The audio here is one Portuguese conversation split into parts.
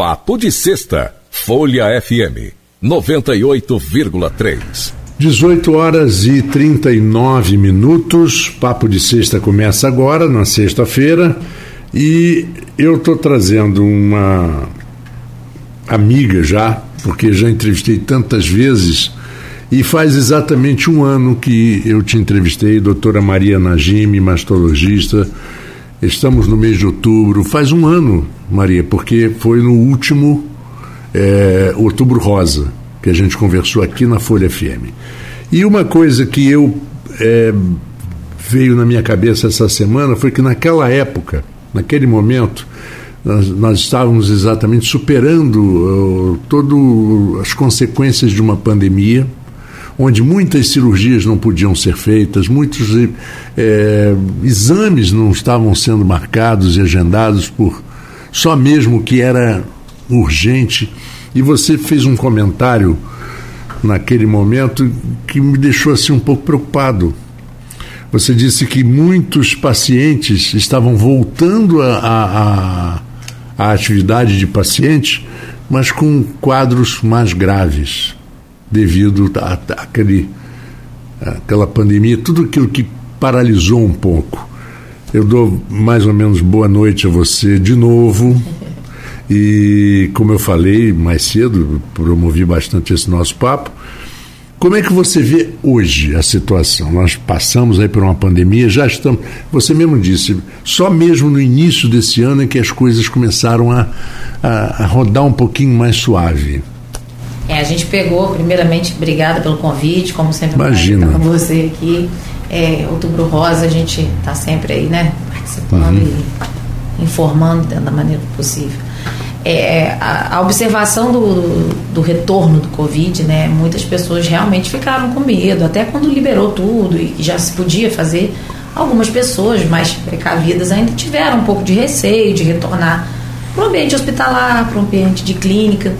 Papo de Sexta, Folha FM 98,3. 18 horas e 39 minutos. Papo de Sexta começa agora, na sexta-feira, e eu estou trazendo uma amiga já, porque já entrevistei tantas vezes. E faz exatamente um ano que eu te entrevistei, doutora Maria Najimi, mastologista, Estamos no mês de outubro, faz um ano, Maria, porque foi no último é, Outubro Rosa que a gente conversou aqui na Folha FM. E uma coisa que eu é, veio na minha cabeça essa semana foi que naquela época, naquele momento, nós, nós estávamos exatamente superando uh, todas as consequências de uma pandemia onde muitas cirurgias não podiam ser feitas, muitos é, exames não estavam sendo marcados e agendados por só mesmo que era urgente. E você fez um comentário naquele momento que me deixou assim um pouco preocupado. Você disse que muitos pacientes estavam voltando à atividade de paciente, mas com quadros mais graves devido àquela pandemia, tudo aquilo que paralisou um pouco. Eu dou mais ou menos boa noite a você de novo. E como eu falei mais cedo, promovi bastante esse nosso papo. Como é que você vê hoje a situação? Nós passamos aí por uma pandemia, já estamos. Você mesmo disse, só mesmo no início desse ano é que as coisas começaram a, a, a rodar um pouquinho mais suave. É, a gente pegou, primeiramente, obrigada pelo convite, como sempre, Imagina. com você aqui. É, Outubro Rosa, a gente está sempre aí, né, participando uhum. e informando da maneira possível. É, a, a, observação do, do retorno do Covid, né, muitas pessoas realmente ficaram com medo, até quando liberou tudo e já se podia fazer. Algumas pessoas mais precavidas ainda tiveram um pouco de receio de retornar para o ambiente hospitalar, para o ambiente de clínica.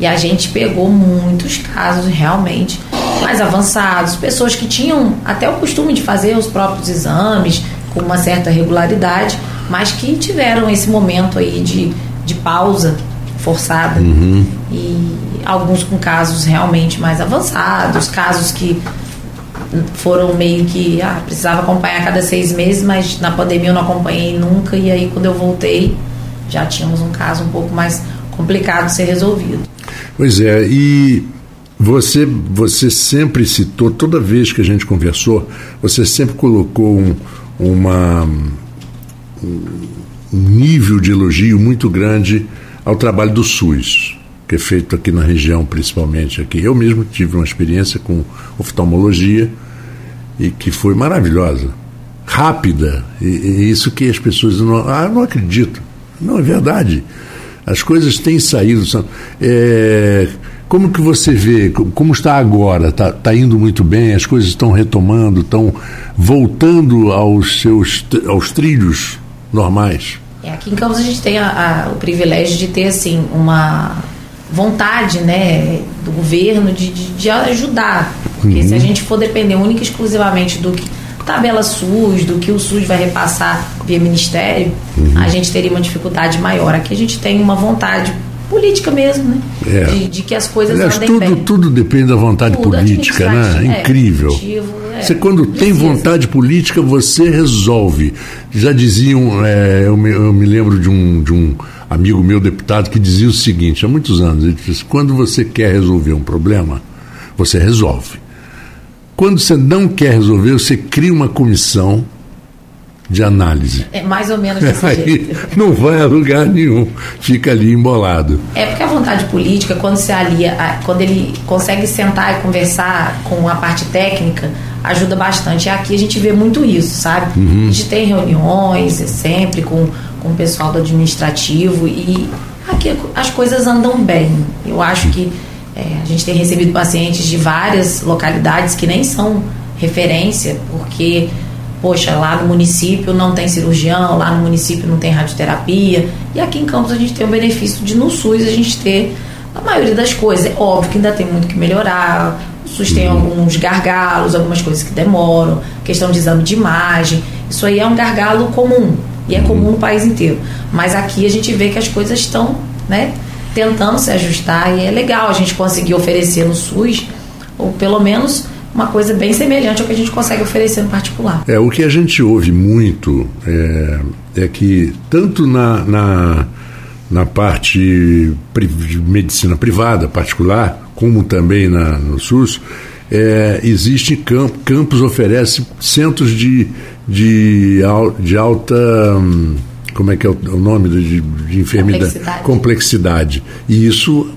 E a gente pegou muitos casos realmente mais avançados, pessoas que tinham até o costume de fazer os próprios exames com uma certa regularidade, mas que tiveram esse momento aí de, de pausa forçada. Uhum. E alguns com casos realmente mais avançados, casos que foram meio que ah, precisava acompanhar a cada seis meses, mas na pandemia eu não acompanhei nunca, e aí quando eu voltei já tínhamos um caso um pouco mais complicado de ser resolvido. Pois é, e você, você sempre citou, toda vez que a gente conversou, você sempre colocou um, uma, um nível de elogio muito grande ao trabalho do SUS, que é feito aqui na região, principalmente aqui. Eu mesmo tive uma experiência com oftalmologia e que foi maravilhosa, rápida, e, e isso que as pessoas não, ah, não acredito. Não, é verdade. As coisas têm saído. É, como que você vê? Como está agora? Está tá indo muito bem? As coisas estão retomando? Estão voltando aos seus aos trilhos normais? É, aqui em Campos a gente tem a, a, o privilégio de ter assim uma vontade, né, do governo de, de, de ajudar, porque uhum. se a uhum. gente for depender única e exclusivamente do que tabela SUS, do que o SUS vai repassar via Ministério, uhum. a gente teria uma dificuldade maior. Aqui a gente tem uma vontade política mesmo, né? É. De, de, que as coisas Aliás, andem tudo, bem. Tudo depende da vontade tudo política, né? É, Incrível. É, você quando precisa. tem vontade política, você resolve. Já diziam, é, eu, me, eu me lembro de um, de um amigo meu deputado que dizia o seguinte, há muitos anos, ele disse, quando você quer resolver um problema, você resolve. Quando você não quer resolver, você cria uma comissão de análise. É mais ou menos desse Aí jeito. Não vai a lugar nenhum, fica ali embolado. É porque a vontade política, quando se alia, quando ele consegue sentar e conversar com a parte técnica, ajuda bastante. E aqui a gente vê muito isso, sabe? Uhum. A gente tem reuniões sempre com, com o pessoal do administrativo e aqui as coisas andam bem. Eu acho que é, a gente tem recebido pacientes de várias localidades que nem são referência, porque, poxa, lá no município não tem cirurgião, lá no município não tem radioterapia, e aqui em Campos a gente tem o benefício de no SUS a gente ter a maioria das coisas. É óbvio que ainda tem muito que melhorar, o SUS tem uhum. alguns gargalos, algumas coisas que demoram, questão de exame de imagem, isso aí é um gargalo comum, e é comum no país inteiro. Mas aqui a gente vê que as coisas estão, né? Tentando se ajustar e é legal a gente conseguir oferecer no SUS, ou pelo menos uma coisa bem semelhante ao que a gente consegue oferecer no particular. É, o que a gente ouve muito é, é que tanto na, na, na parte de medicina privada, particular, como também na, no SUS, é, existe campo, campos oferece centros de, de, de alta hum, como é que é o nome de, de enfermidade complexidade. complexidade e isso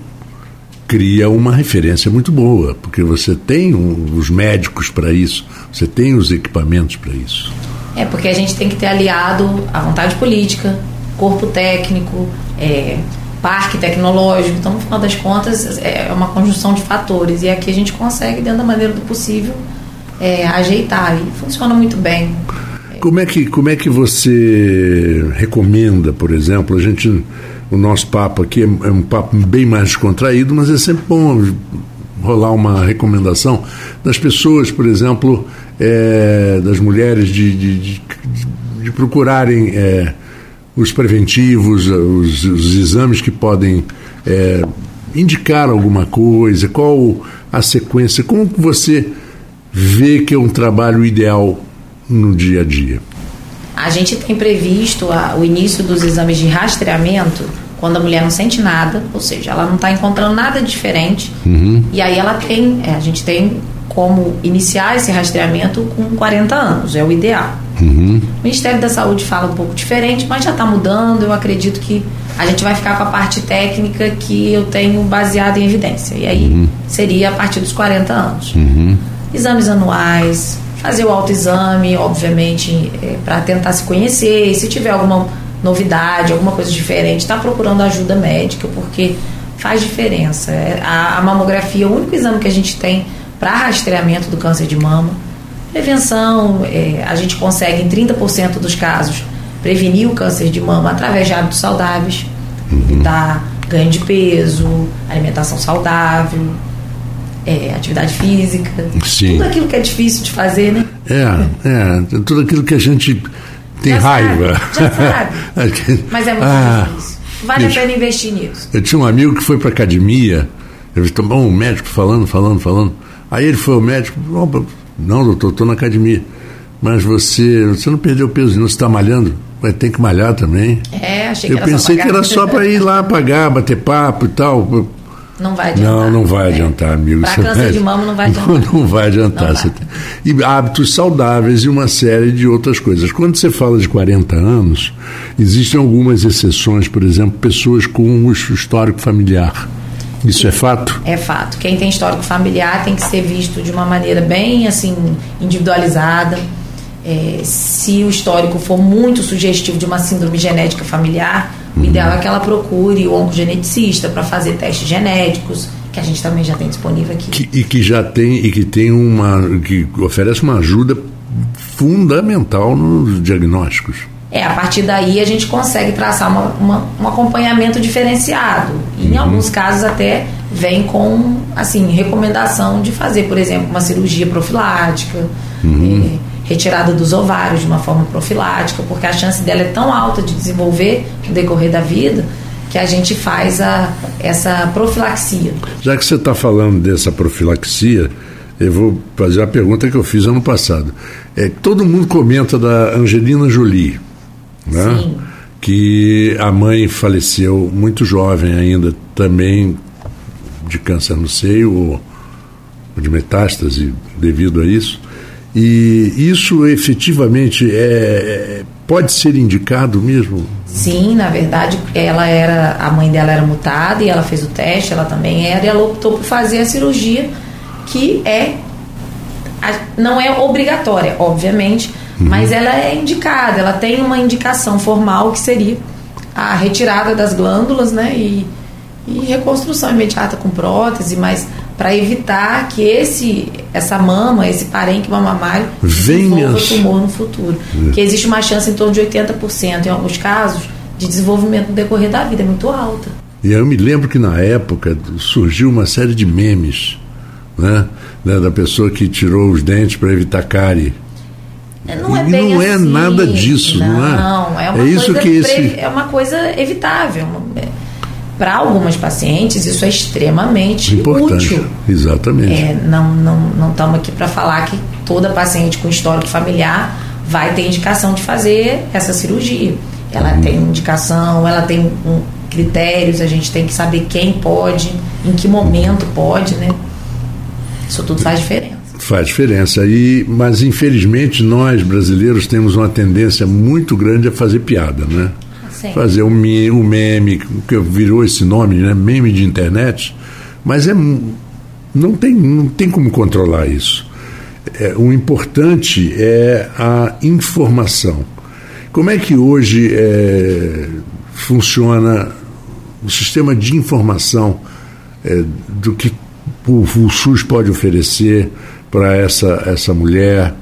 cria uma referência muito boa, porque você tem um, os médicos para isso, você tem os equipamentos para isso. É, porque a gente tem que ter aliado a vontade política, corpo técnico, é, parque tecnológico. Então, no final das contas, é uma conjunção de fatores. E aqui a gente consegue, dentro da maneira do possível, é, ajeitar. E funciona muito bem. Como é que, como é que você recomenda, por exemplo, a gente o nosso papo aqui é, é um papo bem mais descontraído, mas é sempre bom rolar uma recomendação das pessoas, por exemplo, é, das mulheres de, de, de, de procurarem é, os preventivos, os, os, exames que podem é, indicar alguma coisa, qual a sequência, como você vê que é um trabalho ideal no dia a dia? A gente tem previsto a, o início dos exames de rastreamento quando a mulher não sente nada, ou seja, ela não está encontrando nada diferente. Uhum. E aí ela tem, é, a gente tem como iniciar esse rastreamento com 40 anos, é o ideal. Uhum. O Ministério da Saúde fala um pouco diferente, mas já está mudando. Eu acredito que a gente vai ficar com a parte técnica que eu tenho baseada em evidência. E aí uhum. seria a partir dos 40 anos. Uhum. Exames anuais, fazer o autoexame, obviamente, é, para tentar se conhecer. E se tiver alguma novidade, alguma coisa diferente, está procurando ajuda médica, porque faz diferença. É, a, a mamografia é o único exame que a gente tem para rastreamento do câncer de mama. Prevenção, é, a gente consegue em 30% dos casos prevenir o câncer de mama através de hábitos saudáveis, uhum. evitar ganho de peso, alimentação saudável, é, atividade física, Sim. tudo aquilo que é difícil de fazer, né? É, é, tudo aquilo que a gente tem já raiva. Sabe, já sabe. Mas é muito ah, difícil. Vale a pena investir nisso. Eu tinha um amigo que foi para academia, ele tomou um médico falando, falando, falando. Aí ele foi ao médico, não, doutor, estou na academia. Mas você, você não perdeu peso, não está malhando? Mas tem que malhar também. É, achei que Eu pensei que era só para ir lá pagar, bater papo e tal. Não vai adiantar. Não, não vai adiantar, é. amigo. Para câncer de mama não vai adiantar. Não, não vai adiantar. Não vai. E hábitos saudáveis e uma série de outras coisas. Quando você fala de 40 anos, existem algumas exceções, por exemplo, pessoas com histórico familiar. Isso é fato? É fato. Quem tem histórico familiar tem que ser visto de uma maneira bem assim individualizada. É, se o histórico for muito sugestivo de uma síndrome genética familiar, o ideal é que ela procure o oncogeneticista para fazer testes genéticos, que a gente também já tem disponível aqui. Que, e que já tem e que tem uma que oferece uma ajuda fundamental nos diagnósticos. É, a partir daí a gente consegue traçar uma, uma, um acompanhamento diferenciado. E uhum. em alguns casos até vem com assim recomendação de fazer, por exemplo, uma cirurgia profilática. Uhum. É, retirada dos ovários de uma forma profilática, porque a chance dela é tão alta de desenvolver no decorrer da vida que a gente faz a, essa profilaxia. Já que você está falando dessa profilaxia, eu vou fazer a pergunta que eu fiz ano passado. É, todo mundo comenta da Angelina Jolie, né? Sim. que a mãe faleceu muito jovem ainda, também de câncer no seio ou de metástase devido a isso. E isso efetivamente é, pode ser indicado mesmo? Sim, na verdade, ela era a mãe dela era mutada e ela fez o teste, ela também era e ela optou por fazer a cirurgia que é não é obrigatória, obviamente, uhum. mas ela é indicada, ela tem uma indicação formal que seria a retirada das glândulas, né, e, e reconstrução imediata com prótese, mas para evitar que esse essa mama, esse parênquima mamário desenvolva tumor no futuro. É. Que existe uma chance em torno de 80%, em alguns casos, de desenvolvimento no decorrer da vida, é muito alta. E eu me lembro que na época surgiu uma série de memes, né? né da pessoa que tirou os dentes para evitar cárie. É, não é, não é assim. nada disso, não, não é? Não, é uma, é isso coisa que esse... é uma coisa evitável. É para algumas pacientes isso é extremamente Importante. útil. Exatamente. É, não não não estamos aqui para falar que toda paciente com histórico familiar vai ter indicação de fazer essa cirurgia. Ela uhum. tem indicação, ela tem um, critérios, a gente tem que saber quem pode, em que momento pode, né? Isso tudo faz diferença. Faz diferença. E, mas infelizmente nós brasileiros temos uma tendência muito grande a fazer piada, né? Sim. Fazer o, me, o meme, que virou esse nome, né? Meme de internet. Mas é, não, tem, não tem como controlar isso. É, o importante é a informação. Como é que hoje é, funciona o sistema de informação é, do que o, o, SUS pode oferecer para essa, essa mulher,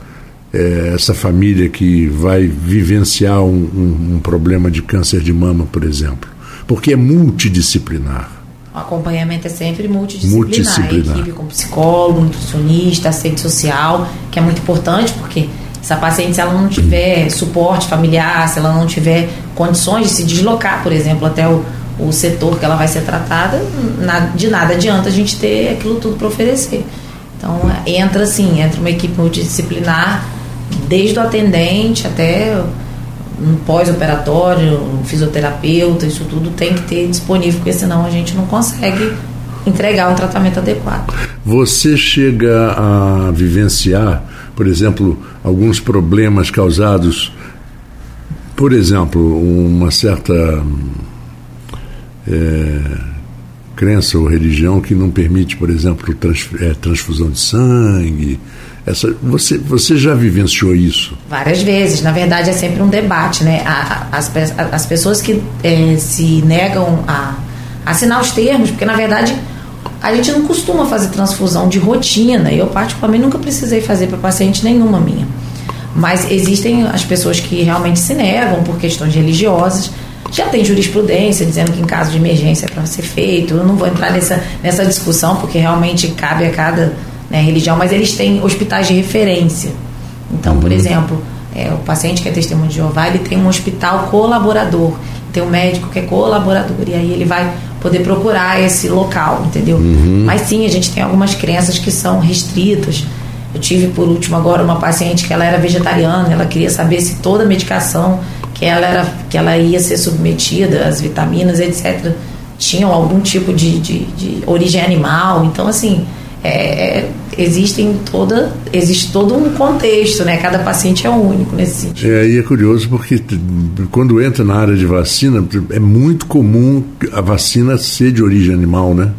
é, essa família que vai vivenciar um, um, um problema de câncer de mama, por exemplo? Porque é multidisciplinar. O acompanhamento é sempre multidisciplinar. multidisciplinar. A equipe com psicólogo, nutricionista, assistente social, que é muito importante porque se a paciente, se ela não tiver suporte familiar, se ela não tiver condições de se deslocar, por exemplo, até o, o setor que ela vai ser tratada, de nada adianta a gente ter aquilo tudo para oferecer. Então, entra assim, entra uma equipe multidisciplinar, desde o atendente até um pós-operatório, um fisioterapeuta, isso tudo tem que ter disponível, porque senão a gente não consegue entregar um tratamento adequado. Você chega a vivenciar, por exemplo, alguns problemas causados, por exemplo, uma certa é, crença ou religião que não permite, por exemplo, trans, é, transfusão de sangue. Essa, você, você já vivenciou isso? Várias vezes. Na verdade, é sempre um debate. Né? as, as pessoas que é, se negam a assinar os termos, porque na verdade a gente não costuma fazer transfusão de rotina. Eu, particularmente, nunca precisei fazer para paciente nenhuma minha. Mas existem as pessoas que realmente se negam por questões religiosas. Já tem jurisprudência dizendo que em caso de emergência é para ser feito. Eu não vou entrar nessa, nessa discussão porque realmente cabe a cada né, religião, mas eles têm hospitais de referência. Então, por uhum. exemplo, é, o paciente que é testemunho de Jeová, ele tem um hospital colaborador, tem um médico que é colaborador, e aí ele vai poder procurar esse local, entendeu? Uhum. Mas sim, a gente tem algumas crenças que são restritas. Eu tive por último agora uma paciente que ela era vegetariana, ela queria saber se toda a medicação que ela era que ela ia ser submetida, as vitaminas, etc, tinham algum tipo de, de, de origem animal. Então assim, é, é, existem toda existe todo um contexto, né? Cada paciente é único nesse sentido. É, e é curioso porque quando entra na área de vacina é muito comum a vacina ser de origem animal, né?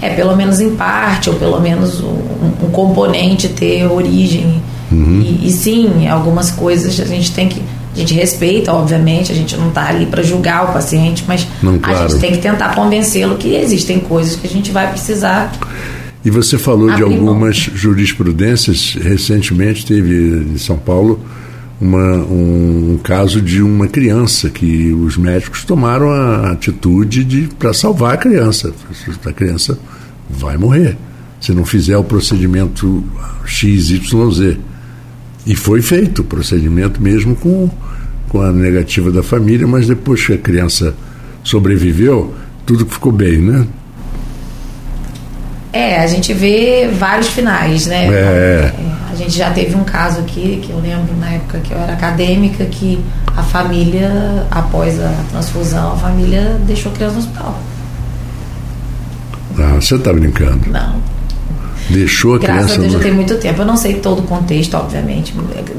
É, pelo menos em parte, ou pelo menos um, um componente ter origem. Uhum. E, e, sim, algumas coisas a gente tem que. A gente respeita, obviamente, a gente não está ali para julgar o paciente, mas não, claro. a gente tem que tentar convencê-lo que existem coisas que a gente vai precisar e você falou de algumas jurisprudências. Recentemente teve em São Paulo uma, um, um, caso de uma criança que os médicos tomaram a atitude de para salvar a criança. A criança vai morrer se não fizer o procedimento XYZ. E foi feito o procedimento mesmo com, com a negativa da família, mas depois que a criança sobreviveu, tudo ficou bem, né? É, a gente vê vários finais, né? É. é. A gente já teve um caso aqui, que eu lembro na época que eu era acadêmica, que a família, após a transfusão, a família deixou a criança no hospital. Ah, você está brincando? Não. Deixou a Graças criança. Graças a Deus no... já tem muito tempo. Eu não sei todo o contexto, obviamente,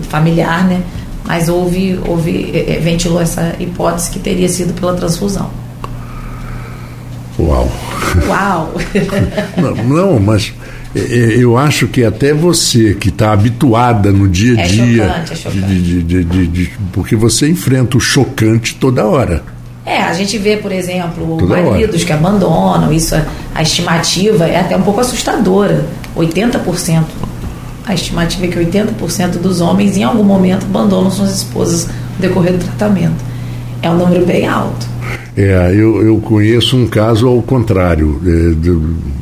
familiar, né? Mas houve, houve, é, é, ventilou essa hipótese que teria sido pela transfusão. Uau! Uau! não, não, mas é, é, eu acho que até você que está habituada no dia a é dia, chocante, é chocante. De, de, de, de, porque você enfrenta o chocante toda hora. É, a gente vê, por exemplo, toda maridos hora. que abandonam, isso a estimativa é até um pouco assustadora. 80%. A estimativa é que 80% dos homens em algum momento abandonam suas esposas no decorrer do tratamento. É um número bem alto. É, eu, eu conheço um caso ao contrário, é, de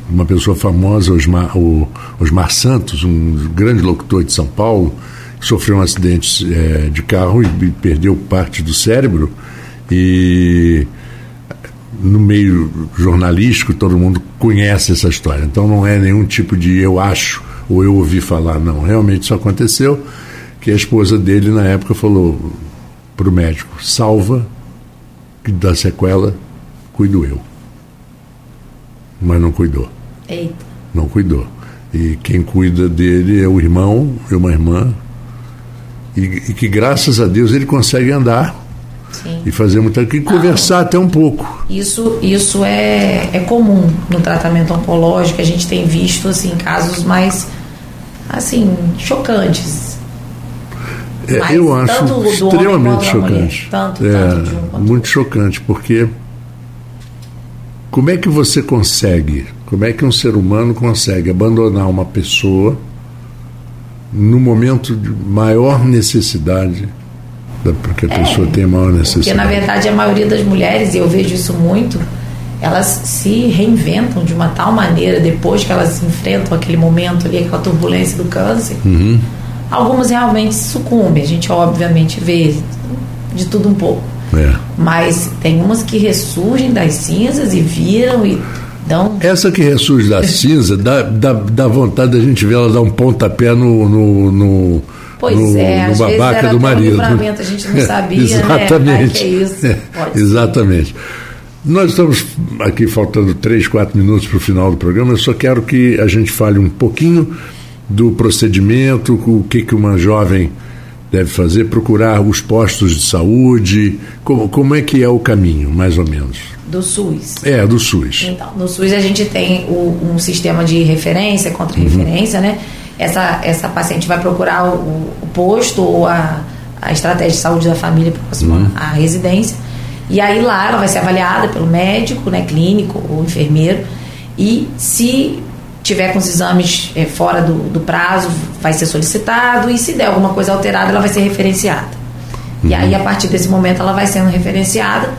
uma pessoa famosa, Osmar, o, Osmar Santos, um grande locutor de São Paulo, sofreu um acidente é, de carro e perdeu parte do cérebro e no meio jornalístico todo mundo conhece essa história. Então não é nenhum tipo de eu acho ou eu ouvi falar, não. Realmente isso aconteceu, que a esposa dele na época falou para o médico, salva, que da sequela cuido eu. Mas não cuidou. Eita. Não cuidou. E quem cuida dele é o irmão e uma irmã. E, e que graças a Deus ele consegue andar Sim. e fazer muita coisa, e conversar até um pouco. Isso, isso é, é comum no tratamento oncológico. A gente tem visto assim casos mais assim chocantes. É, eu acho extremamente chocante. Tanto- é, tanto um muito chocante, porque como é que você consegue, como é que um ser humano consegue abandonar uma pessoa no momento de maior necessidade, da- porque a pessoa tem maior Porque, necessidade? na verdade, a maioria das mulheres, e eu vejo isso muito, elas se reinventam de uma tal maneira depois que elas enfrentam aquele momento ali, aquela turbulência do câncer. Uhum. Algumas realmente sucumbem, a gente obviamente vê de tudo um pouco. É. Mas tem umas que ressurgem das cinzas e viram e dão. Essa que ressurge da cinza, dá, dá, dá vontade da gente ver ela dar um pontapé no, no, no, Pois no, é, no às vezes babaca era do um marido. livramento, a gente não sabia, né? Exatamente. Ai, que é isso, É, ser. Nós estamos aqui faltando três, quatro minutos para o final do programa. Eu só quero que a gente fale um pouquinho do procedimento, o que, que uma jovem deve fazer, procurar os postos de saúde, como, como é que é o caminho, mais ou menos. Do SUS. É, do SUS. Então, no SUS a gente tem o- um sistema de referência, contra-referência, né? Essa, essa paciente vai procurar o, o posto ou a, a estratégia de saúde da família próxima à residência. E aí lá ela vai ser avaliada pelo médico, né, clínico ou enfermeiro. E se tiver com os exames eh, fora do, do prazo, vai ser solicitado. E se der alguma coisa alterada, ela vai ser referenciada. E aí, a partir desse momento, ela vai sendo referenciada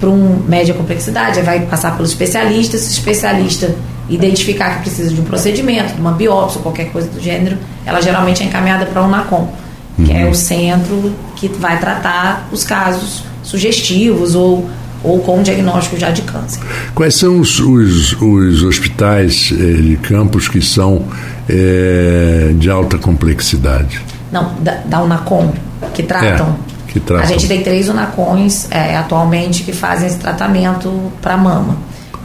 para um média complexidade, vai passar pelo especialista, se o especialista identificar que precisa de um procedimento, de uma biópsia qualquer coisa do gênero, ela geralmente é encaminhada para o NACOM, que é o centro que vai tratar os casos sugestivos ou, ou com diagnóstico já de câncer. Quais são os, os, os hospitais eh, de campos que são eh, de alta complexidade? Não, da, da UNACOM, que tratam. É, que tratam. A gente tem três UNACONs é, atualmente que fazem esse tratamento para mama.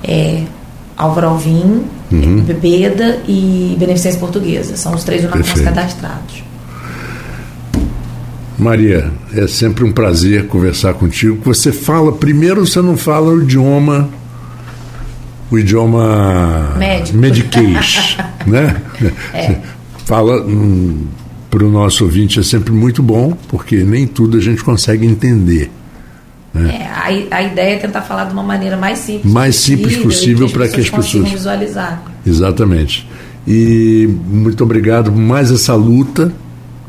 É, Álvaro Alvim, Uhum. Bebeda e Beneficência Portuguesa. São os três UNACONs Perfeito. cadastrados. Maria, é sempre um prazer conversar contigo. Você fala, primeiro você não fala o idioma, o idioma Médico. mediquês, né? É. Fala para o nosso ouvinte é sempre muito bom, porque nem tudo a gente consegue entender. É, a, a ideia é tentar falar de uma maneira mais simples Mais simples possível para que as pessoas- visualizar. Exatamente. E muito obrigado por mais essa luta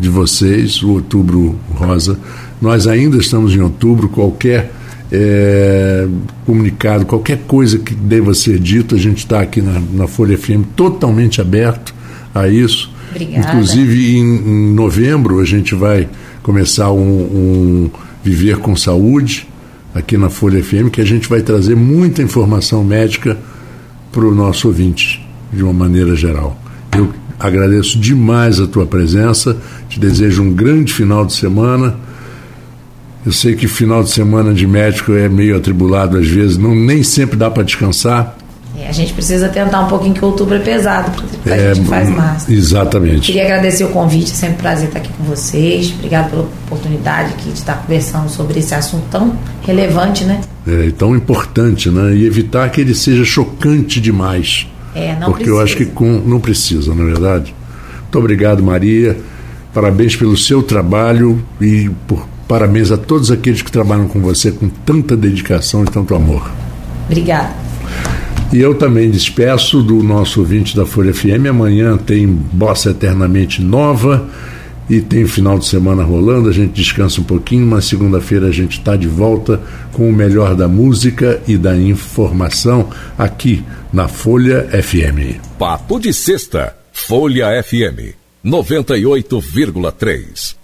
de vocês, o Outubro Rosa. Nós ainda estamos em outubro, qualquer eh, comunicado, qualquer coisa que deva ser dito, a gente está aqui na, na Folha FM totalmente aberto a isso. Obrigada. Inclusive, em, em novembro, a gente vai começar um, um Viver com Saúde aqui na Folha FM, que a gente vai trazer muita informação médica para o nosso ouvinte, de uma maneira geral. Eu agradeço demais a tua presença, te desejo um grande final de semana. Eu sei que final de semana de médico é meio atribulado às vezes, não nem sempre dá para descansar. É, a gente precisa tentar um pouquinho que outubro é pesado, porque a É, gente faz massa. Exatamente. Queria agradecer o convite, é sempre um prazer estar aqui com vocês. Obrigado pela oportunidade aqui de estar conversando sobre esse assunto tão relevante, né? É tão importante, né? E evitar que ele seja chocante demais. É, não porque eu acho que precisa. com, não precisa, na é verdade. Muito obrigado, Maria. Parabéns pelo seu trabalho e por, parabéns a todos aqueles que trabalham com você com tanta dedicação e tanto amor. Obrigada. E eu também despeço do nosso ouvinte da Folha FM. Amanhã tem Bossa Eternamente Nova e tem final de semana rolando. A gente descansa um pouquinho, mas segunda-feira a gente está de volta com o melhor da música e da informação aqui na Folha FM. Papo de Sexta, Folha FM 98,3.